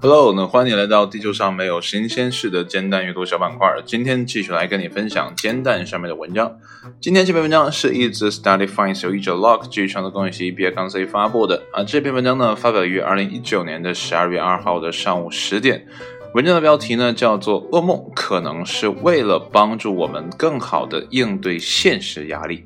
Hello，那欢迎来到地球上没有新鲜事的煎蛋阅读小板块。今天继续来跟你分享煎蛋上面的文章。今天这篇文章是一则 Study Finds 由译者 Lock 基于创作公益系 B 杠 C 发布的啊。这篇文章呢发表于二零一九年的十二月二号的上午十点。文章的标题呢叫做《噩梦可能是为了帮助我们更好的应对现实压力》。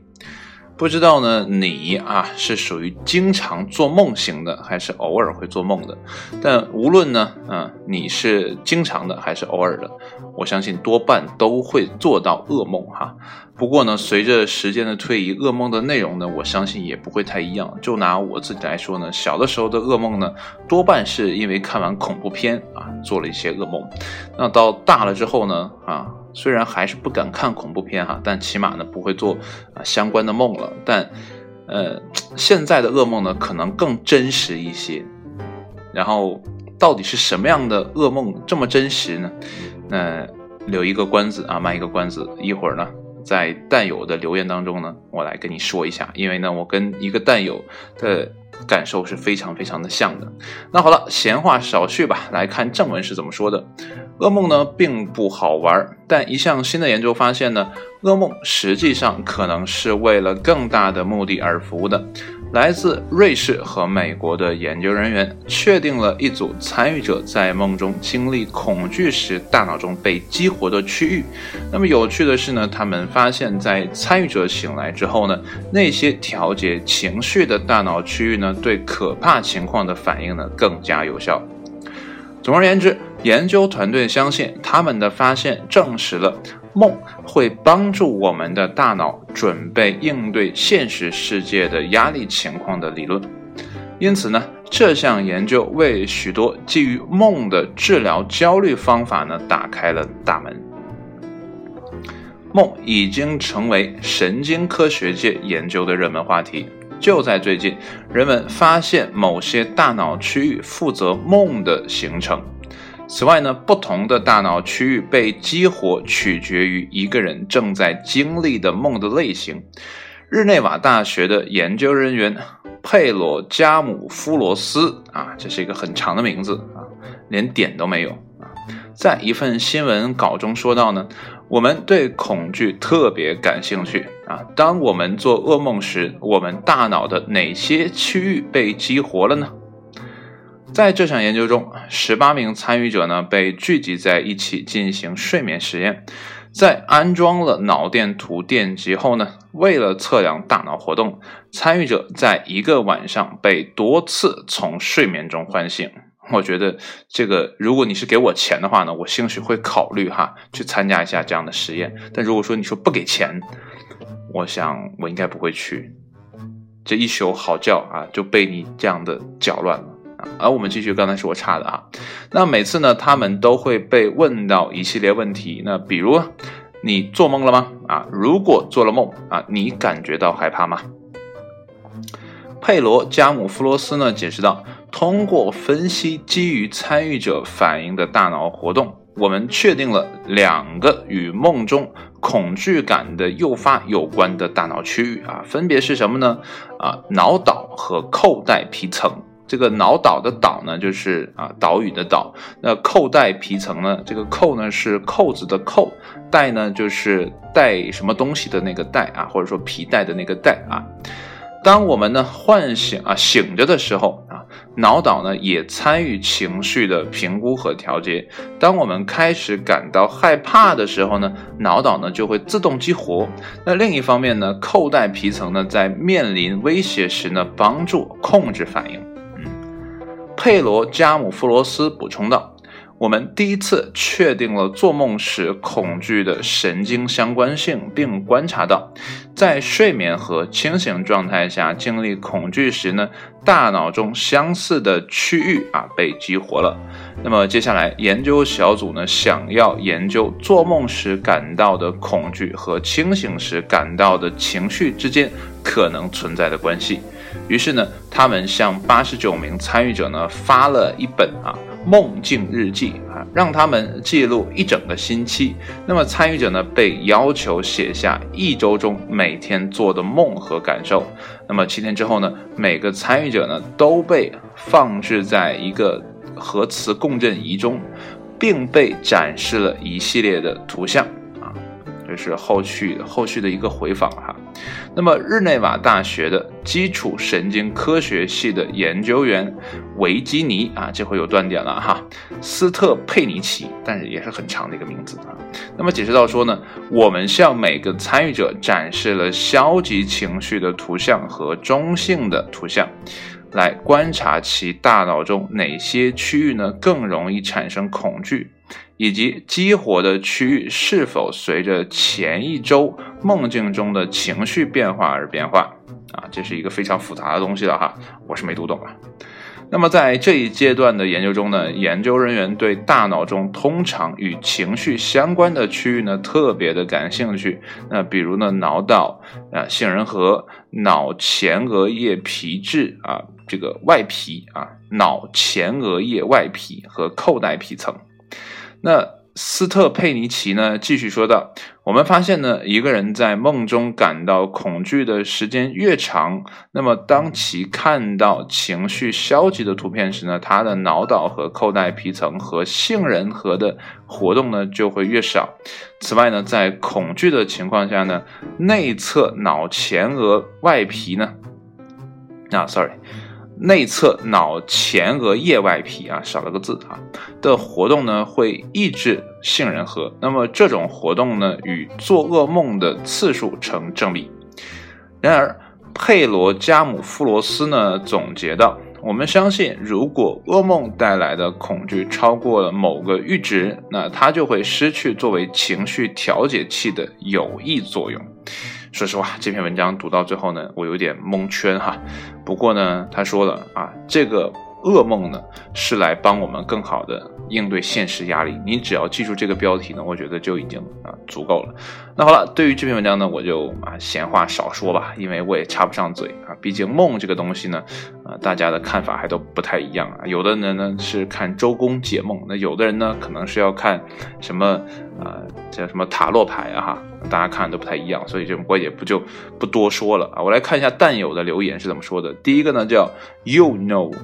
不知道呢，你啊是属于经常做梦型的，还是偶尔会做梦的？但无论呢，嗯，你是经常的还是偶尔的，我相信多半都会做到噩梦哈。不过呢，随着时间的推移，噩梦的内容呢，我相信也不会太一样。就拿我自己来说呢，小的时候的噩梦呢，多半是因为看完恐怖片啊，做了一些噩梦。那到大了之后呢，啊。虽然还是不敢看恐怖片哈，但起码呢不会做啊相关的梦了。但，呃，现在的噩梦呢可能更真实一些。然后，到底是什么样的噩梦这么真实呢？那留一个关子啊，卖一个关子。一会儿呢，在弹友的留言当中呢，我来跟你说一下。因为呢，我跟一个弹友的感受是非常非常的像的。那好了，闲话少叙吧，来看正文是怎么说的。噩梦呢并不好玩，但一项新的研究发现呢，噩梦实际上可能是为了更大的目的而服务的。来自瑞士和美国的研究人员确定了一组参与者在梦中经历恐惧时大脑中被激活的区域。那么有趣的是呢，他们发现，在参与者醒来之后呢，那些调节情绪的大脑区域呢，对可怕情况的反应呢更加有效。总而言之，研究团队相信他们的发现证实了梦会帮助我们的大脑准备应对现实世界的压力情况的理论。因此呢，这项研究为许多基于梦的治疗焦虑方法呢打开了大门。梦已经成为神经科学界研究的热门话题。就在最近，人们发现某些大脑区域负责梦的形成。此外呢，不同的大脑区域被激活取决于一个人正在经历的梦的类型。日内瓦大学的研究人员佩罗加姆夫罗斯啊，这是一个很长的名字啊，连点都没有啊，在一份新闻稿中说到呢。我们对恐惧特别感兴趣啊！当我们做噩梦时，我们大脑的哪些区域被激活了呢？在这项研究中，十八名参与者呢被聚集在一起进行睡眠实验。在安装了脑电图电极后呢，为了测量大脑活动，参与者在一个晚上被多次从睡眠中唤醒。我觉得这个，如果你是给我钱的话呢，我兴许会考虑哈去参加一下这样的实验。但如果说你说不给钱，我想我应该不会去。这一宿好觉啊就被你这样的搅乱了！而我们继续刚才是我插的啊。那每次呢，他们都会被问到一系列问题。那比如你做梦了吗？啊，如果做了梦啊，你感觉到害怕吗？佩罗加姆夫罗斯呢解释道。通过分析基于参与者反应的大脑活动，我们确定了两个与梦中恐惧感的诱发有关的大脑区域啊，分别是什么呢？啊，脑岛和扣带皮层。这个脑岛的岛呢，就是啊岛屿的岛。那扣带皮层呢？这个扣呢是扣子的扣，带呢就是带什么东西的那个带啊，或者说皮带的那个带啊。当我们呢唤醒啊醒着的时候啊。脑岛呢也参与情绪的评估和调节。当我们开始感到害怕的时候呢，脑岛呢就会自动激活。那另一方面呢，扣带皮层呢在面临威胁时呢，帮助控制反应。佩罗加姆夫罗斯补充道。我们第一次确定了做梦时恐惧的神经相关性，并观察到，在睡眠和清醒状态下经历恐惧时呢，大脑中相似的区域啊被激活了。那么接下来，研究小组呢想要研究做梦时感到的恐惧和清醒时感到的情绪之间可能存在的关系。于是呢，他们向八十九名参与者呢发了一本啊。梦境日记啊，让他们记录一整个星期。那么参与者呢，被要求写下一周中每天做的梦和感受。那么七天之后呢，每个参与者呢都被放置在一个核磁共振仪中，并被展示了一系列的图像。这是后续后续的一个回访哈。那么日内瓦大学的基础神经科学系的研究员维基尼啊，这回有断点了哈，斯特佩尼奇，但是也是很长的一个名字啊。那么解释到说呢，我们向每个参与者展示了消极情绪的图像和中性的图像。来观察其大脑中哪些区域呢更容易产生恐惧，以及激活的区域是否随着前一周梦境中的情绪变化而变化啊，这是一个非常复杂的东西了哈，我是没读懂啊。那么在这一阶段的研究中呢，研究人员对大脑中通常与情绪相关的区域呢特别的感兴趣。那比如呢，脑岛啊、杏仁核、脑前额叶皮质啊、这个外皮啊、脑前额叶外皮和扣带皮层。那斯特佩尼奇呢，继续说道：“我们发现呢，一个人在梦中感到恐惧的时间越长，那么当其看到情绪消极的图片时呢，他的脑岛和扣带皮层和杏仁核的活动呢就会越少。此外呢，在恐惧的情况下呢，内侧脑前额外皮呢，啊，sorry。”内侧脑前额叶外皮啊，少了个字啊的活动呢，会抑制杏仁核。那么这种活动呢，与做噩梦的次数成正比。然而，佩罗加姆夫罗斯呢总结道：“我们相信，如果噩梦带来的恐惧超过了某个阈值，那它就会失去作为情绪调节器的有益作用。”说实话，这篇文章读到最后呢，我有点蒙圈哈。不过呢，他说了啊，这个。噩梦呢，是来帮我们更好的应对现实压力。你只要记住这个标题呢，我觉得就已经啊足够了。那好了，对于这篇文章呢，我就啊闲话少说吧，因为我也插不上嘴啊。毕竟梦这个东西呢，啊大家的看法还都不太一样啊。有的人呢是看周公解梦，那有的人呢可能是要看什么啊叫什么塔罗牌啊哈，大家看都不太一样，所以就我也不就不多说了啊。我来看一下蛋友的留言是怎么说的。第一个呢叫 You know。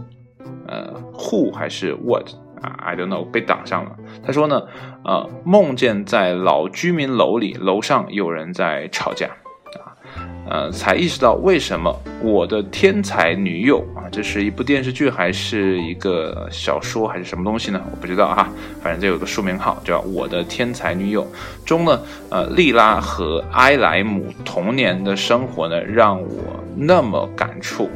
呃，who 还是 what 啊？I don't know，被挡上了。他说呢，呃，梦见在老居民楼里，楼上有人在吵架，啊，呃，才意识到为什么我的天才女友啊，这是一部电视剧还是一个小说还是什么东西呢？我不知道哈，反正这有个书名号叫《我的天才女友》中呢，呃，莉拉和埃莱姆童年的生活呢，让我那么感触。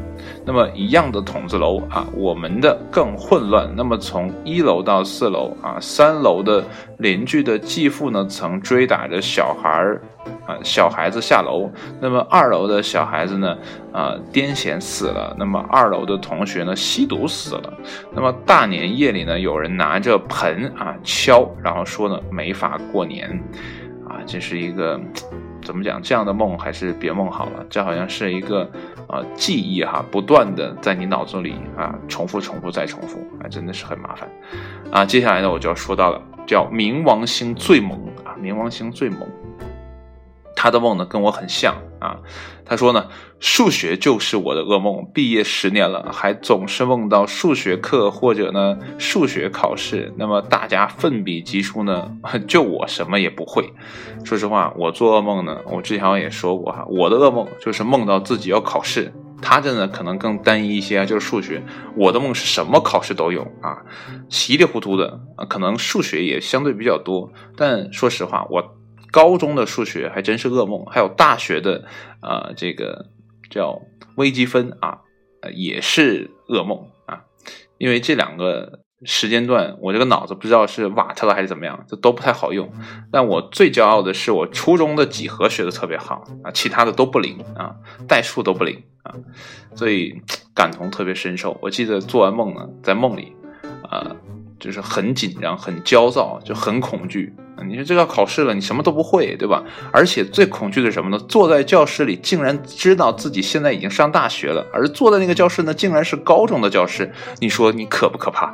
那么一样的筒子楼啊，我们的更混乱。那么从一楼到四楼啊，三楼的邻居的继父呢，曾追打着小孩儿啊，小孩子下楼。那么二楼的小孩子呢，啊，癫痫死了。那么二楼的同学呢，吸毒死了。那么大年夜里呢，有人拿着盆啊敲，然后说呢，没法过年，啊，这是一个。怎么讲？这样的梦还是别梦好了。这好像是一个啊记忆哈，不断的在你脑子里啊重复、重复再重复，啊，真的是很麻烦啊。接下来呢，我就要说到了，叫冥王星最萌啊，冥王星最萌。他的梦呢跟我很像啊，他说呢，数学就是我的噩梦，毕业十年了，还总是梦到数学课或者呢数学考试，那么大家奋笔疾书呢，就我什么也不会。说实话，我做噩梦呢，我之前好像也说过哈，我的噩梦就是梦到自己要考试，他这呢可能更单一一些，就是数学。我的梦是什么考试都有啊，稀里糊涂的，可能数学也相对比较多，但说实话，我。高中的数学还真是噩梦，还有大学的，呃，这个叫微积分啊，也是噩梦啊，因为这两个时间段，我这个脑子不知道是瓦特了还是怎么样，这都不太好用。但我最骄傲的是，我初中的几何学的特别好啊，其他的都不灵啊，代数都不灵啊，所以感同特别深受。我记得做完梦呢，在梦里，啊，就是很紧张、很焦躁，就很恐惧。你说这要考试了，你什么都不会，对吧？而且最恐惧的是什么呢？坐在教室里，竟然知道自己现在已经上大学了，而坐在那个教室呢，竟然是高中的教室。你说你可不可怕？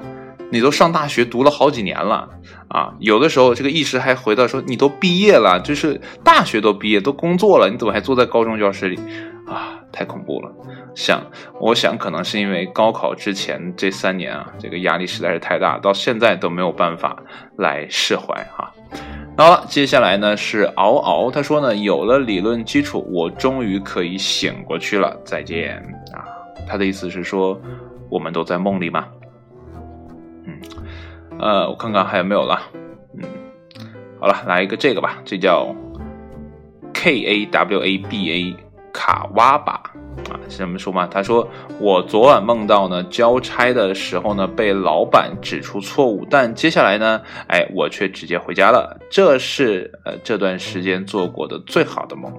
你都上大学读了好几年了啊，有的时候这个意识还回到说你都毕业了，就是大学都毕业都工作了，你怎么还坐在高中教室里啊？太恐怖了。想，我想可能是因为高考之前这三年啊，这个压力实在是太大，到现在都没有办法来释怀哈。好了，接下来呢是嗷嗷，他说呢有了理论基础，我终于可以醒过去了。再见啊，他的意思是说我们都在梦里吗？嗯，呃，我看看还有没有了。嗯，好了，来一个这个吧，这叫 K A W A B A 卡哇吧。啊，是这么说吗？他说我昨晚梦到呢，交差的时候呢，被老板指出错误，但接下来呢，哎，我却直接回家了。这是呃这段时间做过的最好的梦。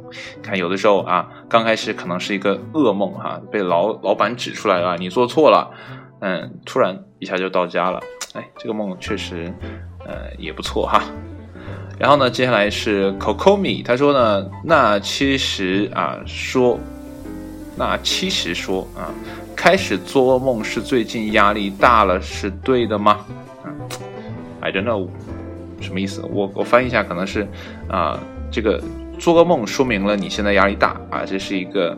看有的时候啊，刚开始可能是一个噩梦哈，被老老板指出来了，你做错了，嗯，突然一下就到家了。哎，这个梦确实呃也不错哈。然后呢，接下来是 Cocomi，他说呢，那其实啊说。那其实说啊，开始做噩梦是最近压力大了，是对的吗？啊，I don't know，什么意思？我我翻译一下，可能是啊，这个做噩梦说明了你现在压力大啊，这是一个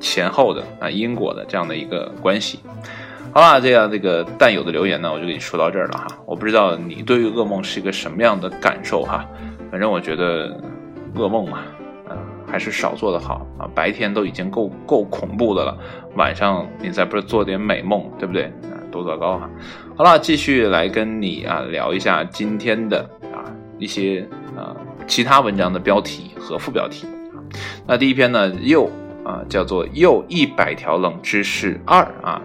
前后的啊因果的这样的一个关系。好啦，这样这个蛋友的留言呢，我就给你说到这儿了哈。我不知道你对于噩梦是一个什么样的感受哈，反正我觉得噩梦嘛。还是少做的好啊！白天都已经够够恐怖的了，晚上你再不是做点美梦，对不对？啊，多糟糕啊！好了，继续来跟你啊聊一下今天的啊一些啊其他文章的标题和副标题。那第一篇呢，又啊叫做又一百条冷知识二啊。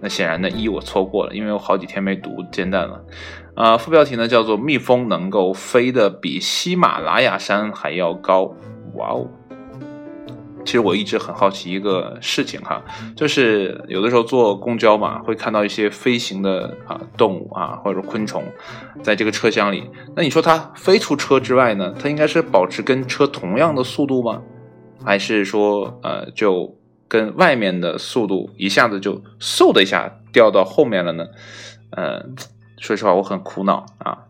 那显然呢，一我错过了，因为我好几天没读煎蛋了。啊，副标题呢叫做蜜蜂能够飞得比喜马拉雅山还要高。哇哦！其实我一直很好奇一个事情哈，就是有的时候坐公交嘛，会看到一些飞行的啊动物啊或者昆虫，在这个车厢里。那你说它飞出车之外呢，它应该是保持跟车同样的速度吗？还是说呃就跟外面的速度一下子就嗖的一下掉到后面了呢？呃，说实话我很苦恼啊，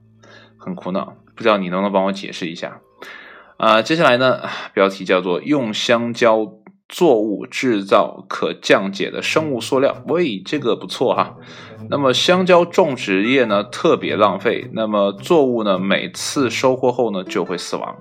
很苦恼，不知道你能不能帮我解释一下？啊，接下来呢，标题叫做“用香蕉作物制造可降解的生物塑料”。喂，这个不错哈。那么香蕉种植业呢特别浪费，那么作物呢每次收获后呢就会死亡。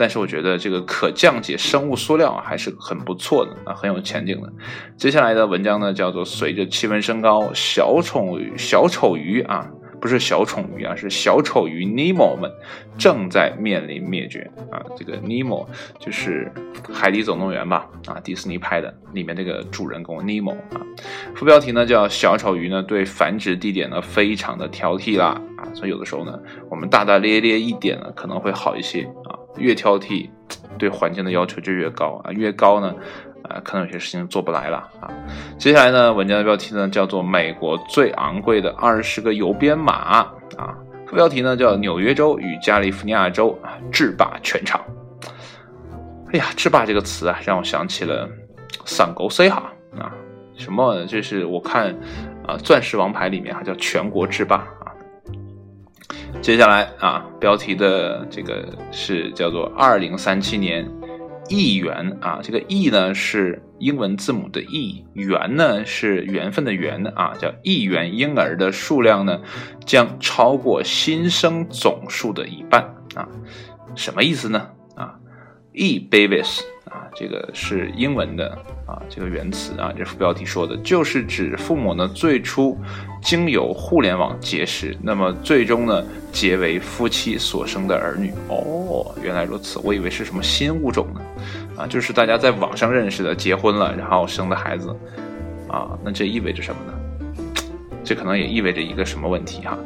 但是我觉得这个可降解生物塑料还是很不错的啊，很有前景的。接下来的文章呢叫做“随着气温升高，小丑鱼小丑鱼啊”。不是小丑鱼啊，是小丑鱼尼莫们正在面临灭绝啊！这个尼莫就是《海底总动员》吧？啊，迪士尼拍的，里面这个主人公尼莫啊。副标题呢叫小丑鱼呢对繁殖地点呢非常的挑剔啦啊！所以有的时候呢，我们大大咧咧一点呢可能会好一些，越挑剔对环境的要求就越高啊，越高呢。啊，可能有些事情做不来了啊。接下来呢，文章的标题呢叫做《美国最昂贵的二十个邮编码》啊，副标题呢叫《纽约州与加利福尼亚州啊制霸全场》。哎呀，制霸这个词啊，让我想起了散狗 C 哈啊，什么？这是我看啊，《钻石王牌》里面还叫全国制霸。接下来啊，标题的这个是叫做二零三七年。亿元啊，这个亿呢是英文字母的亿，元呢是缘分的缘啊，叫亿元婴儿的数量呢将超过新生总数的一半啊，什么意思呢？啊，亿 babies 啊，这个是英文的啊，这个原词啊，这副标题说的就是指父母呢最初经由互联网结识，那么最终呢结为夫妻所生的儿女。哦，原来如此，我以为是什么新物种呢。啊，就是大家在网上认识的，结婚了，然后生的孩子，啊，那这意味着什么呢？这可能也意味着一个什么问题哈？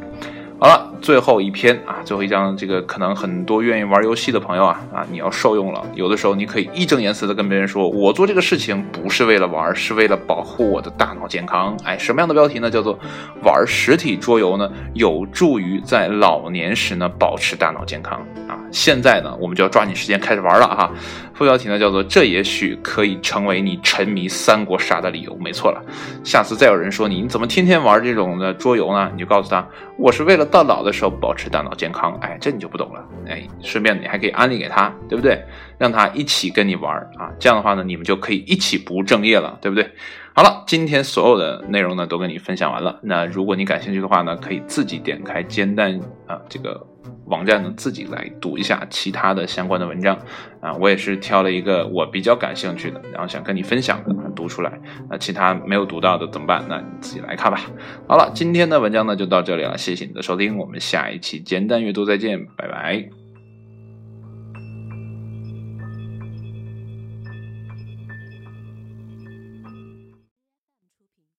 好了，最后一篇啊，最后一张，这个可能很多愿意玩游戏的朋友啊，啊，你要受用了。有的时候你可以义正言辞的跟别人说，我做这个事情不是为了玩，是为了保护我的大脑健康。哎，什么样的标题呢？叫做玩实体桌游呢，有助于在老年时呢保持大脑健康啊。现在呢，我们就要抓紧时间开始玩了哈。副标题呢叫做“这也许可以成为你沉迷三国杀的理由”。没错了，下次再有人说你你怎么天天玩这种的桌游呢？你就告诉他，我是为了到老的时候保持大脑健康。哎，这你就不懂了。哎，顺便你还可以安利给他，对不对？让他一起跟你玩啊。这样的话呢，你们就可以一起不务正业了，对不对？好了，今天所有的内容呢都跟你分享完了。那如果你感兴趣的话呢，可以自己点开煎蛋啊这个网站呢，自己来读一下其他的相关的文章啊。我也是挑了一个我比较感兴趣的，然后想跟你分享的读出来。那其他没有读到的怎么办？那你自己来看吧。好了，今天的文章呢就到这里了，谢谢你的收听，我们下一期简单阅读再见，拜拜。